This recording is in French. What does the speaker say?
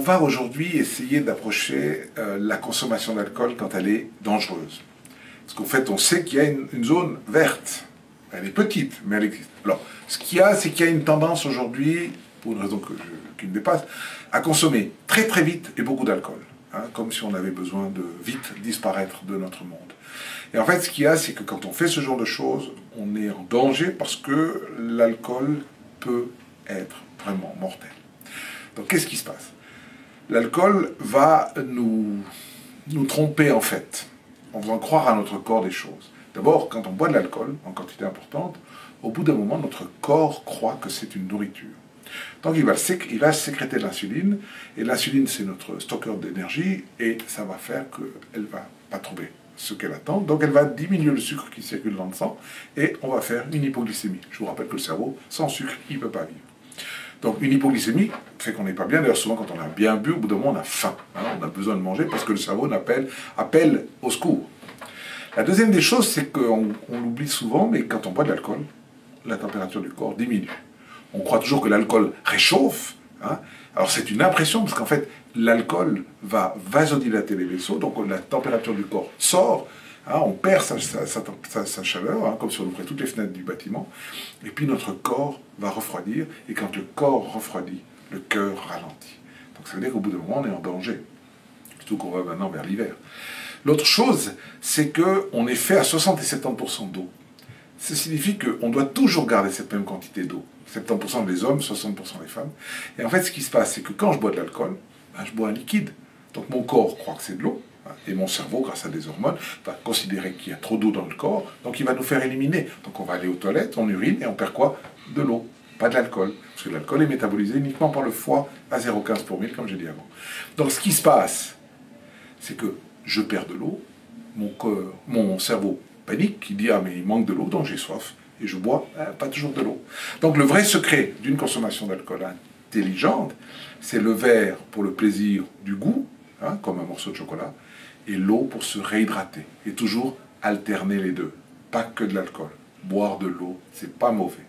va aujourd'hui essayer d'approcher euh, la consommation d'alcool quand elle est dangereuse. Parce qu'en fait, on sait qu'il y a une, zone verte. Elle est petite, mais elle existe. Alors, ce qu'il y a, c'est qu'il y a une tendance aujourd'hui, pour une raison qui me dépasse, à consommer très très vite et beaucoup d'alcool. Hein, comme si on avait besoin de vite disparaître de notre monde. Et en fait, ce qu'il y a, c'est que quand on fait ce genre de choses, on est en danger parce que l'alcool peut être vraiment mortel. Donc qu'est-ce qui se passe? L'alcool va nous, nous tromper en fait, en faisant croire à notre corps des choses. D'abord, quand on boit de l'alcool en quantité importante, au bout d'un moment, notre corps croit que c'est une nourriture. Donc il va, il va sécréter l'insuline, et l'insuline c'est notre stockeur d'énergie, et ça va faire qu'elle ne va pas trouver ce qu'elle attend. Donc elle va diminuer le sucre qui circule dans le sang, et on va faire une hypoglycémie. Je vous rappelle que le cerveau, sans sucre, il ne peut pas vivre. Donc une hypoglycémie fait qu'on n'est pas bien. D'ailleurs, souvent quand on a bien bu, au bout d'un moment, on a faim. Hein. on a besoin de manger parce que le cerveau appelle, appelle au secours. La deuxième des choses, c'est qu'on l'oublie souvent, mais quand on boit de l'alcool, la température du corps diminue. On croit toujours que l'alcool réchauffe. Hein. Alors c'est une impression, parce qu'en fait, l'alcool va vasodilater les vaisseaux, donc la température du corps sort, Hein, on perd sa, chaleur, hein, comme si on ouvrait toutes les fenêtres du bâtiment, et puis notre corps va refroidir, et quand le corps refroidit, le cœur ralentit. Donc ça veut dire qu'au bout d'un moment, on est en danger, surtout qu'on va maintenant vers l'hiver. L'autre chose, c'est qu'on est fait à 60 et 70% d'eau. Ça signifie qu'on doit toujours garder cette même quantité d'eau. 70% des hommes, 60% des femmes. Et en fait, ce qui se passe, c'est que quand je bois de l'alcool, ben, je bois un liquide. Donc mon corps croit que c'est de l'eau, et mon cerveau, grâce à des hormones, va considérer qu'il y a trop d'eau dans le corps, donc il va nous faire éliminer. Donc on va aller aux toilettes, on urine et on perd quoi? De l'eau, pas de l'alcool. Parce que l'alcool est métabolisé uniquement par le foie à 0,15 pour 1000, comme j'ai dit avant. Donc ce qui se passe, c'est que je perds de l'eau, mon, cerveau panique, qui dit Ah, mais il manque de l'eau, donc j'ai soif, et je bois hein, pas toujours de l'eau. Donc le vrai secret d'une consommation d'alcool intelligente, c'est le verre pour le plaisir du goût, hein, comme un morceau de chocolat, et l'eau pour se réhydrater. Et toujours alterner les deux. Pas que de l'alcool. Boire de l'eau, c'est pas mauvais.